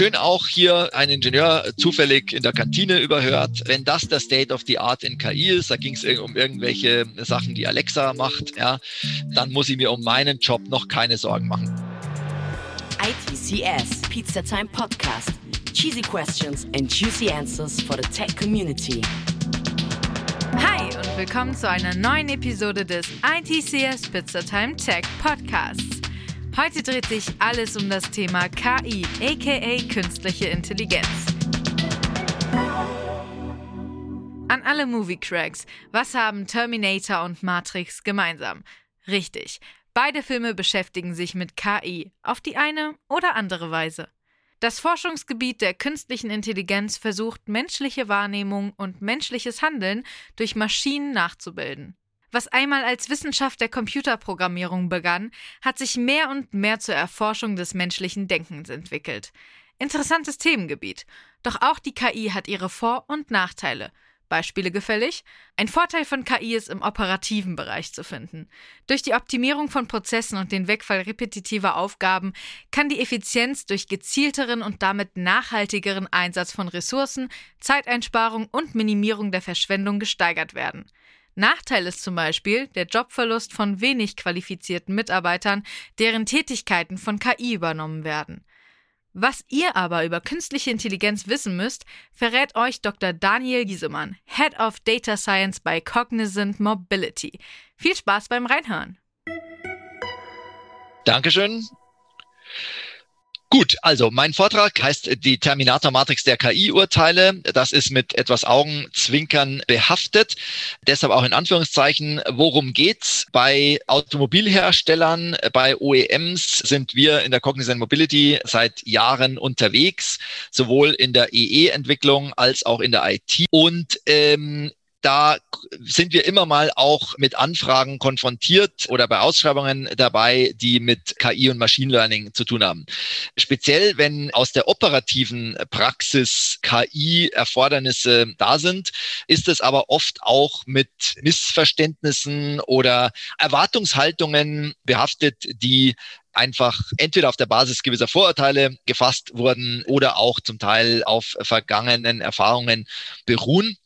Schön auch hier ein Ingenieur zufällig in der Kantine überhört. Wenn das der State of the Art in KI ist, da ging es um irgendwelche Sachen, die Alexa macht, ja, dann muss ich mir um meinen Job noch keine Sorgen machen. ITCS, Pizza Time Podcast. Cheesy questions and juicy answers for the tech community. Hi und willkommen zu einer neuen Episode des ITCS Pizza Time Tech Podcasts. Heute dreht sich alles um das Thema KI, aka künstliche Intelligenz. An alle Movie-Cracks, was haben Terminator und Matrix gemeinsam? Richtig, beide Filme beschäftigen sich mit KI, auf die eine oder andere Weise. Das Forschungsgebiet der künstlichen Intelligenz versucht, menschliche Wahrnehmung und menschliches Handeln durch Maschinen nachzubilden. Was einmal als Wissenschaft der Computerprogrammierung begann, hat sich mehr und mehr zur Erforschung des menschlichen Denkens entwickelt. Interessantes Themengebiet. Doch auch die KI hat ihre Vor- und Nachteile. Beispiele gefällig? Ein Vorteil von KI ist im operativen Bereich zu finden. Durch die Optimierung von Prozessen und den Wegfall repetitiver Aufgaben kann die Effizienz durch gezielteren und damit nachhaltigeren Einsatz von Ressourcen, Zeiteinsparung und Minimierung der Verschwendung gesteigert werden. Nachteil ist zum Beispiel der Jobverlust von wenig qualifizierten Mitarbeitern, deren Tätigkeiten von KI übernommen werden. Was ihr aber über künstliche Intelligenz wissen müsst, verrät euch Dr. Daniel Giesemann, Head of Data Science bei Cognizant Mobility. Viel Spaß beim Reinhören. Dankeschön. Gut, also mein Vortrag heißt die Terminator-Matrix der KI-Urteile. Das ist mit etwas Augenzwinkern behaftet. Deshalb auch in Anführungszeichen, worum geht's? Bei Automobilherstellern, bei OEMs sind wir in der Cognizant Mobility seit Jahren unterwegs, sowohl in der EE-Entwicklung als auch in der IT. Und ähm, da sind wir immer mal auch mit Anfragen konfrontiert oder bei Ausschreibungen dabei, die mit KI und Machine Learning zu tun haben. Speziell, wenn aus der operativen Praxis KI-Erfordernisse da sind, ist es aber oft auch mit Missverständnissen oder Erwartungshaltungen behaftet, die einfach entweder auf der Basis gewisser Vorurteile gefasst wurden oder auch zum Teil auf vergangenen Erfahrungen beruhen.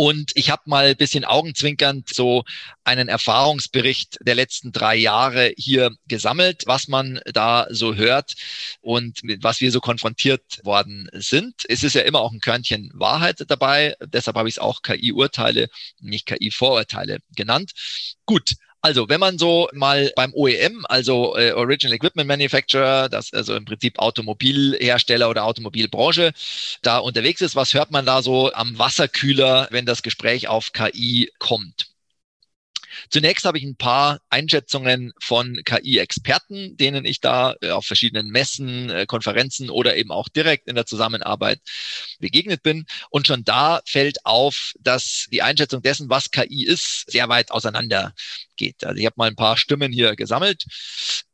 Und ich habe mal ein bisschen augenzwinkernd so einen Erfahrungsbericht der letzten drei Jahre hier gesammelt, was man da so hört und mit was wir so konfrontiert worden sind. Es ist ja immer auch ein Körnchen Wahrheit dabei. Deshalb habe ich es auch KI-Urteile, nicht KI-Vorurteile genannt. Gut, also, wenn man so mal beim OEM, also äh, Original Equipment Manufacturer, das also im Prinzip Automobilhersteller oder Automobilbranche, da unterwegs ist, was hört man da so am Wasserkühler, wenn das Gespräch auf KI kommt? Zunächst habe ich ein paar Einschätzungen von KI-Experten, denen ich da äh, auf verschiedenen Messen, äh, Konferenzen oder eben auch direkt in der Zusammenarbeit begegnet bin. Und schon da fällt auf, dass die Einschätzung dessen, was KI ist, sehr weit auseinander geht. Also ich habe mal ein paar Stimmen hier gesammelt.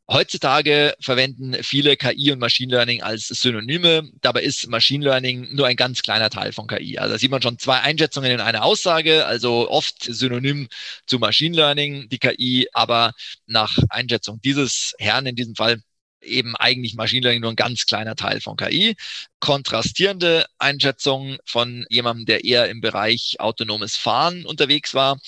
Heutzutage verwenden viele KI und Machine Learning als Synonyme. Dabei ist Machine Learning nur ein ganz kleiner Teil von KI. Also da sieht man schon zwei Einschätzungen in einer Aussage, also oft synonym zu Machine Learning, die KI, aber nach Einschätzung dieses Herrn in diesem Fall eben eigentlich Machine Learning nur ein ganz kleiner Teil von KI. Kontrastierende Einschätzung von jemandem, der eher im Bereich autonomes Fahren unterwegs war.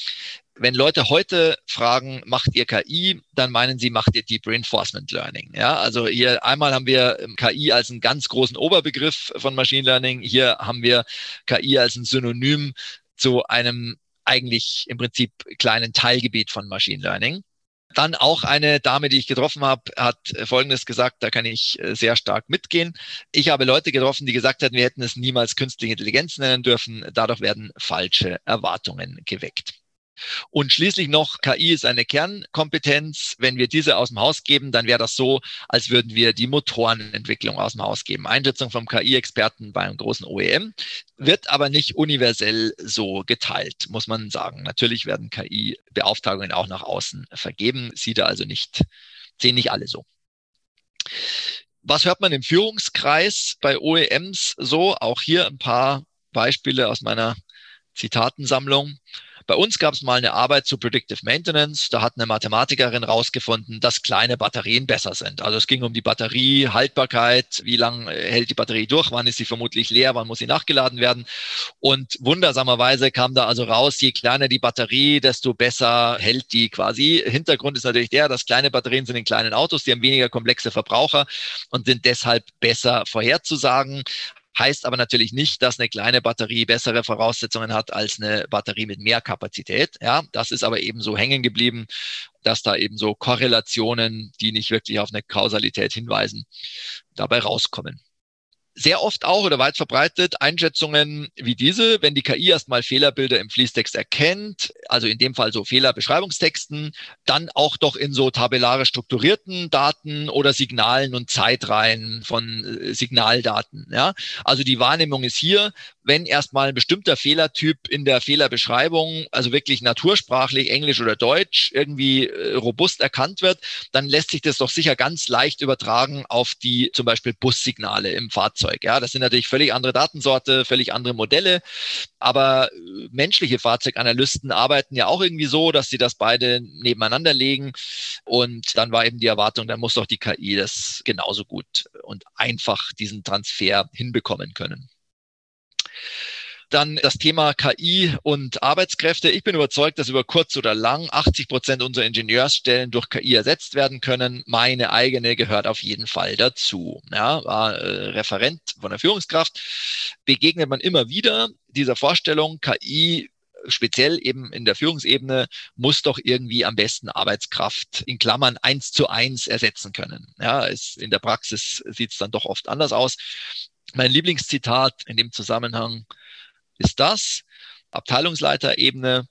Wenn Leute heute fragen, macht ihr KI, dann meinen sie, macht ihr Deep Reinforcement Learning. Ja, also hier einmal haben wir ähm, KI als einen ganz großen Oberbegriff von Machine Learning. Hier haben wir KI als ein Synonym zu einem eigentlich im Prinzip kleinen Teilgebiet von Machine Learning. Dann auch eine Dame, die ich getroffen habe, hat Folgendes gesagt, da kann ich äh, sehr stark mitgehen. Ich habe Leute getroffen, die gesagt hatten, wir hätten es niemals künstliche Intelligenz nennen dürfen. Dadurch werden falsche Erwartungen geweckt. Und schließlich noch, KI ist eine Kernkompetenz. Wenn wir diese aus dem Haus geben, dann wäre das so, als würden wir die Motorenentwicklung aus dem Haus geben. Einschätzung vom KI-Experten bei einem großen OEM wird aber nicht universell so geteilt, muss man sagen. Natürlich werden KI-Beauftragungen auch nach außen vergeben, sieht also nicht, sehen nicht alle so. Was hört man im Führungskreis bei OEMs so? Auch hier ein paar Beispiele aus meiner Zitatensammlung. Bei uns gab es mal eine Arbeit zu Predictive Maintenance. Da hat eine Mathematikerin rausgefunden, dass kleine Batterien besser sind. Also es ging um die Batteriehaltbarkeit, wie lange hält die Batterie durch, wann ist sie vermutlich leer, wann muss sie nachgeladen werden. Und wundersamerweise kam da also raus, je kleiner die Batterie, desto besser hält die quasi. Hintergrund ist natürlich der, dass kleine Batterien sind in kleinen Autos, die haben weniger komplexe Verbraucher und sind deshalb besser vorherzusagen. Heißt aber natürlich nicht, dass eine kleine Batterie bessere Voraussetzungen hat als eine Batterie mit mehr Kapazität. Ja, das ist aber eben so hängen geblieben, dass da eben so Korrelationen, die nicht wirklich auf eine Kausalität hinweisen, dabei rauskommen sehr oft auch oder weit verbreitet Einschätzungen wie diese, wenn die KI erstmal Fehlerbilder im Fließtext erkennt, also in dem Fall so Fehlerbeschreibungstexten, dann auch doch in so tabellarisch strukturierten Daten oder Signalen und Zeitreihen von äh, Signaldaten. Ja? Also die Wahrnehmung ist hier, wenn erstmal ein bestimmter Fehlertyp in der Fehlerbeschreibung, also wirklich natursprachlich, Englisch oder Deutsch, irgendwie äh, robust erkannt wird, dann lässt sich das doch sicher ganz leicht übertragen auf die zum Beispiel Bussignale im Fahrzeug. Ja, das sind natürlich völlig andere Datensorte, völlig andere Modelle, aber äh, menschliche Fahrzeuganalysten arbeiten ja auch irgendwie so, dass sie das beide nebeneinander legen. Und dann war eben die Erwartung, dann muss doch die KI das genauso gut und einfach diesen Transfer hinbekommen können. Dann das Thema KI und Arbeitskräfte. Ich bin überzeugt, dass über kurz oder lang 80 Prozent unserer Ingenieursstellen durch KI ersetzt werden können. Meine eigene gehört auf jeden Fall dazu. Ja, war äh, Referent von der Führungskraft. Begegnet man immer wieder dieser Vorstellung, KI speziell eben in der Führungsebene muss doch irgendwie am besten Arbeitskraft in Klammern eins zu eins ersetzen können. Ja, es, in der Praxis sieht es dann doch oft anders aus. Mein Lieblingszitat in dem Zusammenhang ist das. Abteilungsleiterebene.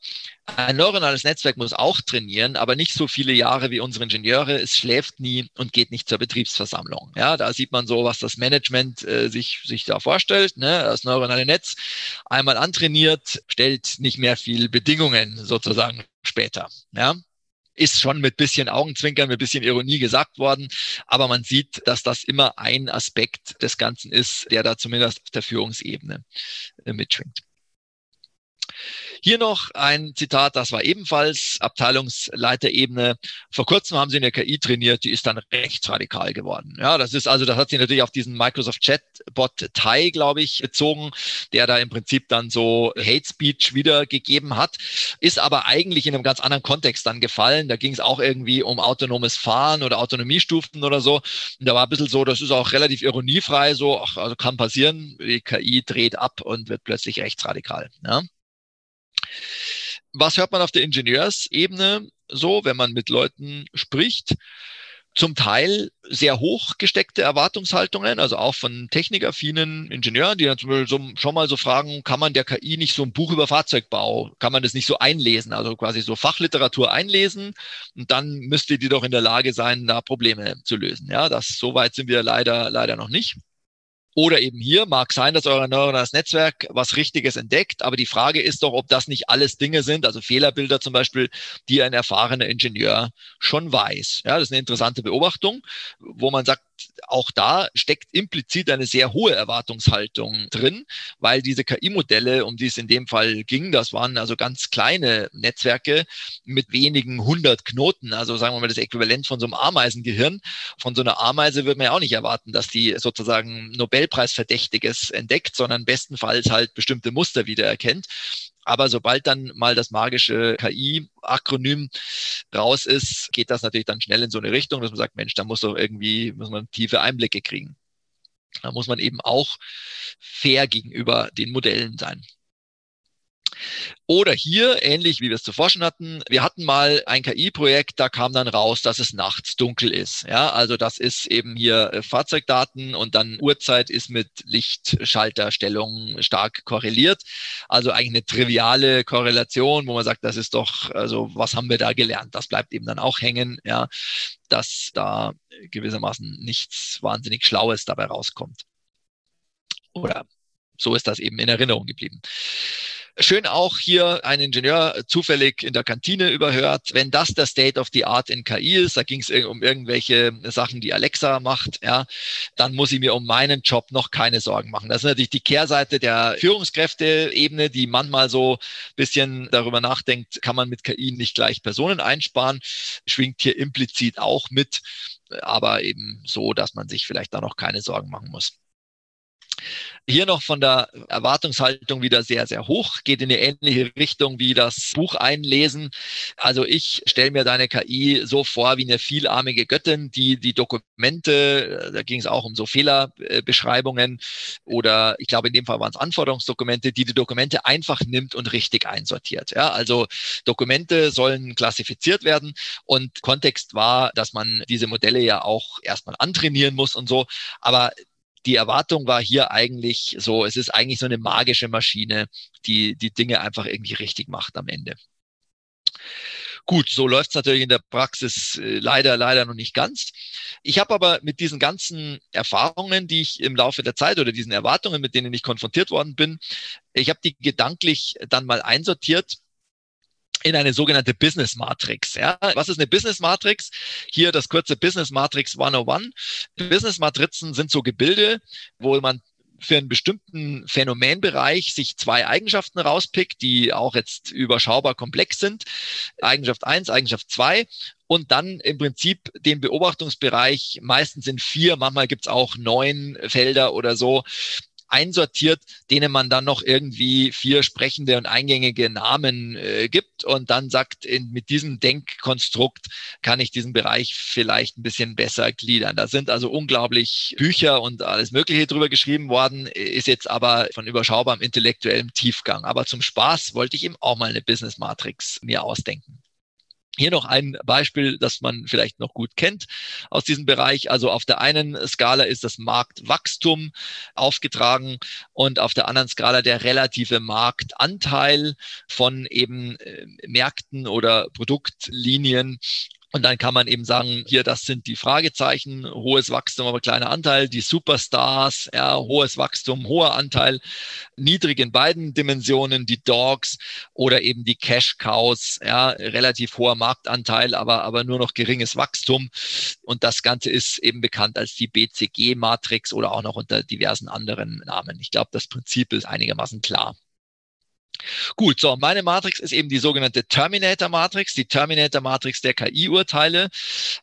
Ein neuronales Netzwerk muss auch trainieren, aber nicht so viele Jahre wie unsere Ingenieure. Es schläft nie und geht nicht zur Betriebsversammlung. Ja, da sieht man so, was das Management äh, sich, sich da vorstellt. Ne? Das neuronale Netz einmal antrainiert, stellt nicht mehr viel Bedingungen sozusagen später. Ja, ist schon mit bisschen Augenzwinkern, mit bisschen Ironie gesagt worden. Aber man sieht, dass das immer ein Aspekt des Ganzen ist, der da zumindest auf der Führungsebene mitschwingt. Hier noch ein Zitat, das war ebenfalls Abteilungsleiterebene. Vor kurzem haben sie eine KI trainiert, die ist dann rechtsradikal geworden. Ja, das ist also, das hat sie natürlich auf diesen Microsoft Chatbot Tai, glaube ich, bezogen, der da im Prinzip dann so Hate Speech wiedergegeben hat, ist aber eigentlich in einem ganz anderen Kontext dann gefallen. Da ging es auch irgendwie um autonomes Fahren oder Autonomiestufen oder so. Und da war ein bisschen so, das ist auch relativ ironiefrei, so, ach, also kann passieren, die KI dreht ab und wird plötzlich rechtsradikal. Ja. Was hört man auf der Ingenieursebene so, wenn man mit Leuten spricht? Zum Teil sehr hoch gesteckte Erwartungshaltungen, also auch von technikaffinen Ingenieuren, die dann zum Beispiel so, schon mal so fragen, kann man der KI nicht so ein Buch über Fahrzeugbau, kann man das nicht so einlesen, also quasi so Fachliteratur einlesen und dann müsste die doch in der Lage sein, da Probleme zu lösen. Ja, das so weit sind wir leider leider noch nicht. Oder eben hier mag sein, dass euer neuronales Netzwerk was Richtiges entdeckt, aber die Frage ist doch, ob das nicht alles Dinge sind, also Fehlerbilder zum Beispiel, die ein erfahrener Ingenieur schon weiß. Ja, das ist eine interessante Beobachtung, wo man sagt, auch da steckt implizit eine sehr hohe Erwartungshaltung drin, weil diese KI-Modelle, um die es in dem Fall ging, das waren also ganz kleine Netzwerke mit wenigen hundert Knoten, also sagen wir mal das Äquivalent von so einem Ameisengehirn. Von so einer Ameise würde man ja auch nicht erwarten, dass die sozusagen Nobelpreisverdächtiges entdeckt, sondern bestenfalls halt bestimmte Muster wiedererkennt. Aber sobald dann mal das magische KI-Akronym raus ist, geht das natürlich dann schnell in so eine Richtung, dass man sagt, Mensch, da muss doch irgendwie, muss man tiefe Einblicke kriegen. Da muss man eben auch fair gegenüber den Modellen sein. Oder hier, ähnlich wie wir es zuvor schon hatten, wir hatten mal ein KI-Projekt, da kam dann raus, dass es nachts dunkel ist. Ja, also das ist eben hier äh, Fahrzeugdaten und dann Uhrzeit ist mit Lichtschalterstellung stark korreliert. Also eigentlich eine triviale Korrelation, wo man sagt, das ist doch, also was haben wir da gelernt? Das bleibt eben dann auch hängen, ja, dass da gewissermaßen nichts wahnsinnig Schlaues dabei rauskommt. Oder so ist das eben in Erinnerung geblieben. Schön auch hier ein Ingenieur zufällig in der Kantine überhört, wenn das der State of the Art in KI ist, da ging es um irgendwelche Sachen, die Alexa macht, ja, dann muss ich mir um meinen Job noch keine Sorgen machen. Das ist natürlich die Kehrseite der Führungskräfteebene, die manchmal so bisschen darüber nachdenkt, kann man mit KI nicht gleich Personen einsparen, schwingt hier implizit auch mit, aber eben so, dass man sich vielleicht da noch keine Sorgen machen muss. Hier noch von der Erwartungshaltung wieder sehr, sehr hoch, geht in eine ähnliche Richtung wie das Buch einlesen. Also ich stelle mir deine KI so vor wie eine vielarmige Göttin, die die Dokumente, da ging es auch um so Fehlerbeschreibungen oder ich glaube in dem Fall waren es Anforderungsdokumente, die die Dokumente einfach nimmt und richtig einsortiert. Ja, also Dokumente sollen klassifiziert werden und Kontext war, dass man diese Modelle ja auch erstmal antrainieren muss und so. Aber die Erwartung war hier eigentlich so, es ist eigentlich so eine magische Maschine, die die Dinge einfach irgendwie richtig macht am Ende. Gut, so läuft es natürlich in der Praxis äh, leider, leider noch nicht ganz. Ich habe aber mit diesen ganzen Erfahrungen, die ich im Laufe der Zeit oder diesen Erwartungen, mit denen ich konfrontiert worden bin, ich habe die gedanklich dann mal einsortiert in eine sogenannte Business Matrix. Ja, was ist eine Business Matrix? Hier das kurze Business Matrix 101. Business Matrizen sind so Gebilde, wo man für einen bestimmten Phänomenbereich sich zwei Eigenschaften rauspickt, die auch jetzt überschaubar komplex sind. Eigenschaft eins, Eigenschaft zwei und dann im Prinzip den Beobachtungsbereich meistens in vier, manchmal gibt's auch neun Felder oder so, einsortiert, denen man dann noch irgendwie vier sprechende und eingängige Namen äh, gibt und dann sagt, in, mit diesem Denkkonstrukt kann ich diesen Bereich vielleicht ein bisschen besser gliedern. Da sind also unglaublich Bücher und alles Mögliche drüber geschrieben worden, ist jetzt aber von überschaubarem intellektuellem Tiefgang. Aber zum Spaß wollte ich eben auch mal eine Business Matrix mir ausdenken. Hier noch ein Beispiel, das man vielleicht noch gut kennt aus diesem Bereich. Also auf der einen Skala ist das Marktwachstum aufgetragen und auf der anderen Skala der relative Marktanteil von eben äh, Märkten oder Produktlinien und dann kann man eben sagen, hier, das sind die Fragezeichen, hohes Wachstum, aber kleiner Anteil, die Superstars, ja, hohes Wachstum, hoher Anteil, niedrig in beiden Dimensionen, die Dogs oder eben die Cash Cows, ja, relativ hoher Marktanteil, aber, aber nur noch geringes Wachstum. Und das Ganze ist eben bekannt als die BCG-Matrix oder auch noch unter diversen anderen Namen. Ich glaube, das Prinzip ist einigermaßen klar. Gut, so, meine Matrix ist eben die sogenannte Terminator-Matrix, die Terminator-Matrix der KI-Urteile,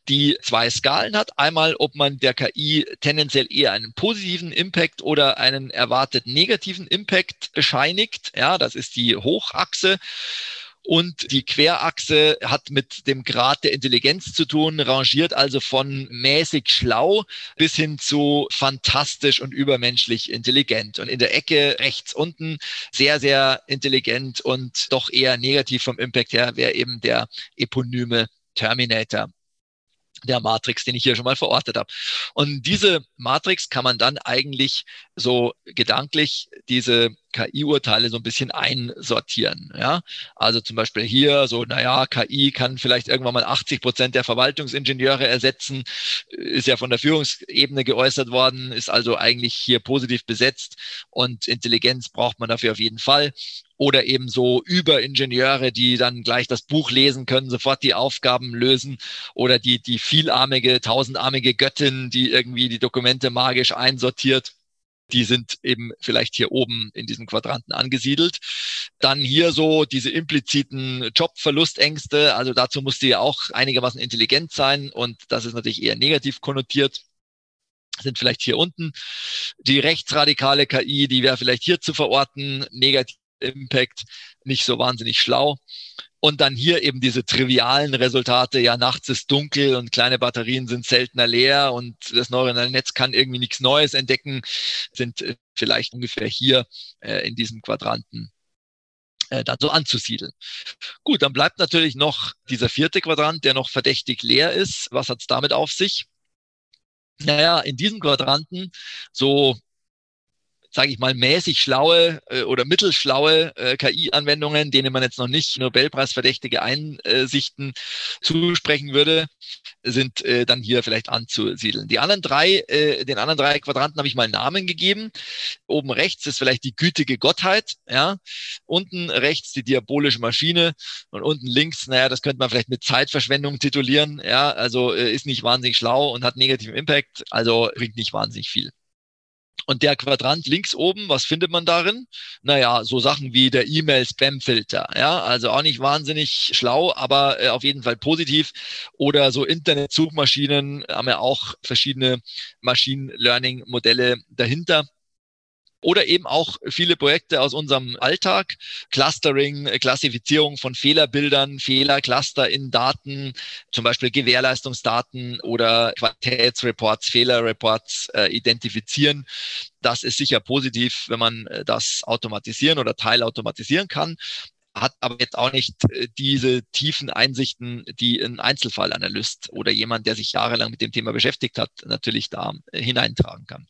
die zwei Skalen hat. Einmal, ob man der KI tendenziell eher einen positiven Impact oder einen erwartet negativen Impact bescheinigt. Ja, das ist die Hochachse. Und die Querachse hat mit dem Grad der Intelligenz zu tun, rangiert also von mäßig schlau bis hin zu fantastisch und übermenschlich intelligent. Und in der Ecke rechts unten sehr, sehr intelligent und doch eher negativ vom Impact her wäre eben der eponyme Terminator der Matrix, den ich hier schon mal verortet habe. Und diese Matrix kann man dann eigentlich so gedanklich diese KI-Urteile so ein bisschen einsortieren. Ja? Also zum Beispiel hier so, naja, KI kann vielleicht irgendwann mal 80 Prozent der Verwaltungsingenieure ersetzen, ist ja von der Führungsebene geäußert worden, ist also eigentlich hier positiv besetzt und Intelligenz braucht man dafür auf jeden Fall oder eben so Überingenieure, die dann gleich das Buch lesen können, sofort die Aufgaben lösen oder die, die vielarmige, tausendarmige Göttin, die irgendwie die Dokumente magisch einsortiert die sind eben vielleicht hier oben in diesem Quadranten angesiedelt. Dann hier so diese impliziten Jobverlustängste, also dazu muss die ja auch einigermaßen intelligent sein und das ist natürlich eher negativ konnotiert sind vielleicht hier unten. Die rechtsradikale KI, die wäre vielleicht hier zu verorten, negativ Impact, nicht so wahnsinnig schlau. Und dann hier eben diese trivialen Resultate, ja, nachts ist dunkel und kleine Batterien sind seltener leer und das neuronale Netz kann irgendwie nichts Neues entdecken, sind äh, vielleicht ungefähr hier äh, in diesem Quadranten äh, dann so anzusiedeln. Gut, dann bleibt natürlich noch dieser vierte Quadrant, der noch verdächtig leer ist. Was hat es damit auf sich? Naja, in diesem Quadranten, so sage ich mal, mäßig schlaue äh, oder mittelschlaue äh, KI-Anwendungen, denen man jetzt noch nicht Nobelpreisverdächtige Einsichten zusprechen würde, sind äh, dann hier vielleicht anzusiedeln. Die anderen drei, äh, den anderen drei Quadranten habe ich mal Namen gegeben. Oben rechts ist vielleicht die gütige Gottheit, ja. Unten rechts die diabolische Maschine und unten links, naja, das könnte man vielleicht mit Zeitverschwendung titulieren, ja. Also äh, ist nicht wahnsinnig schlau und hat negativen Impact, also bringt nicht wahnsinnig viel. Und der Quadrant links oben, was findet man darin? Naja, so Sachen wie der E-Mail-Spam-Filter. Ja, also auch nicht wahnsinnig schlau, aber äh, auf jeden Fall positiv. Oder so Internet-Suchmaschinen haben ja auch verschiedene Machine Learning-Modelle dahinter oder eben auch viele Projekte aus unserem Alltag, Clustering, Klassifizierung von Fehlerbildern, Fehlercluster in Daten, zum Beispiel Gewährleistungsdaten oder Qualitätsreports, Fehlerreports äh, identifizieren. Das ist sicher positiv, wenn man äh, das automatisieren oder teilautomatisieren kann hat aber jetzt auch nicht äh, diese tiefen Einsichten, die ein Einzelfallanalyst oder jemand, der sich jahrelang mit dem Thema beschäftigt hat, natürlich da äh, hineintragen kann.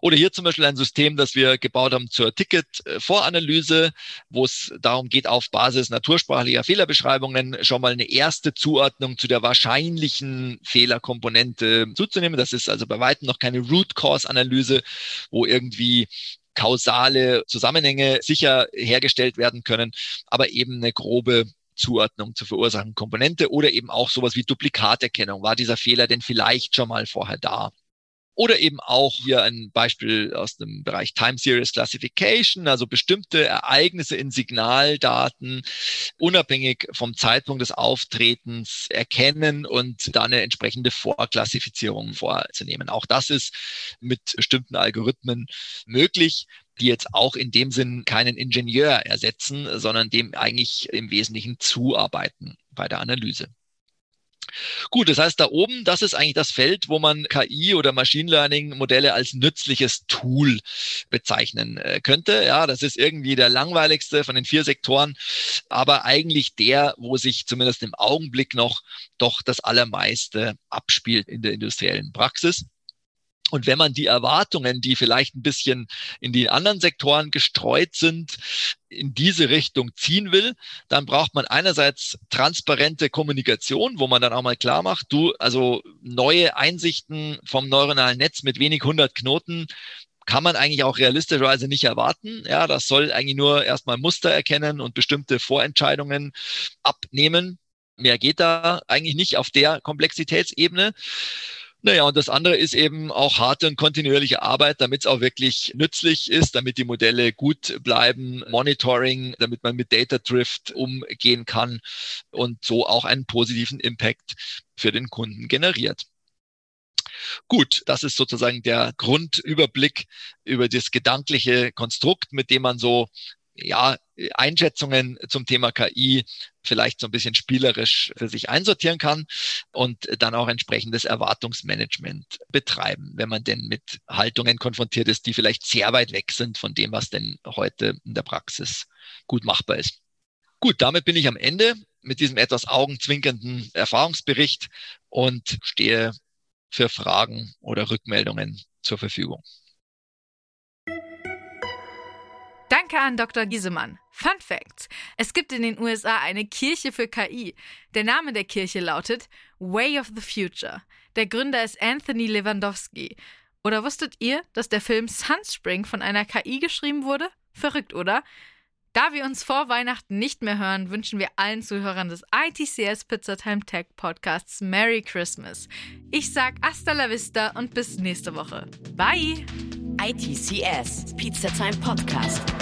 Oder hier zum Beispiel ein System, das wir gebaut haben zur Ticket-Voranalyse, wo es darum geht, auf Basis natursprachlicher Fehlerbeschreibungen schon mal eine erste Zuordnung zu der wahrscheinlichen Fehlerkomponente zuzunehmen. Das ist also bei weitem noch keine Root-Cause-Analyse, wo irgendwie kausale Zusammenhänge sicher hergestellt werden können, aber eben eine grobe Zuordnung zur verursachten Komponente oder eben auch sowas wie Duplikaterkennung. War dieser Fehler denn vielleicht schon mal vorher da? Oder eben auch hier ein Beispiel aus dem Bereich Time Series Classification, also bestimmte Ereignisse in Signaldaten unabhängig vom Zeitpunkt des Auftretens erkennen und dann eine entsprechende Vorklassifizierung vorzunehmen. Auch das ist mit bestimmten Algorithmen möglich die jetzt auch in dem Sinn keinen Ingenieur ersetzen, sondern dem eigentlich im Wesentlichen zuarbeiten bei der Analyse. Gut, das heißt, da oben, das ist eigentlich das Feld, wo man KI oder Machine Learning Modelle als nützliches Tool bezeichnen äh, könnte. Ja, das ist irgendwie der langweiligste von den vier Sektoren, aber eigentlich der, wo sich zumindest im Augenblick noch doch das Allermeiste abspielt in der industriellen Praxis. Und wenn man die Erwartungen, die vielleicht ein bisschen in die anderen Sektoren gestreut sind, in diese Richtung ziehen will, dann braucht man einerseits transparente Kommunikation, wo man dann auch mal klar macht, du, also neue Einsichten vom neuronalen Netz mit wenig 100 Knoten kann man eigentlich auch realistischerweise nicht erwarten. Ja, das soll eigentlich nur erstmal Muster erkennen und bestimmte Vorentscheidungen abnehmen. Mehr geht da eigentlich nicht auf der Komplexitätsebene. Naja, und das andere ist eben auch harte und kontinuierliche Arbeit, damit es auch wirklich nützlich ist, damit die Modelle gut bleiben, Monitoring, damit man mit Data Drift umgehen kann und so auch einen positiven Impact für den Kunden generiert. Gut, das ist sozusagen der Grundüberblick über das gedankliche Konstrukt, mit dem man so ja, Einschätzungen zum Thema KI vielleicht so ein bisschen spielerisch für sich einsortieren kann und dann auch entsprechendes Erwartungsmanagement betreiben, wenn man denn mit Haltungen konfrontiert ist, die vielleicht sehr weit weg sind von dem, was denn heute in der Praxis gut machbar ist. Gut, damit bin ich am Ende mit diesem etwas augenzwinkernden Erfahrungsbericht und stehe für Fragen oder Rückmeldungen zur Verfügung. Danke an Dr. Giesemann. Fun Facts. Es gibt in den USA eine Kirche für KI. Der Name der Kirche lautet Way of the Future. Der Gründer ist Anthony Lewandowski. Oder wusstet ihr, dass der Film Sunspring von einer KI geschrieben wurde? Verrückt, oder? Da wir uns vor Weihnachten nicht mehr hören, wünschen wir allen Zuhörern des ITCS Pizzatime Tech Podcasts Merry Christmas. Ich sag hasta la vista und bis nächste Woche. Bye! ITCS Pizza Time Podcast.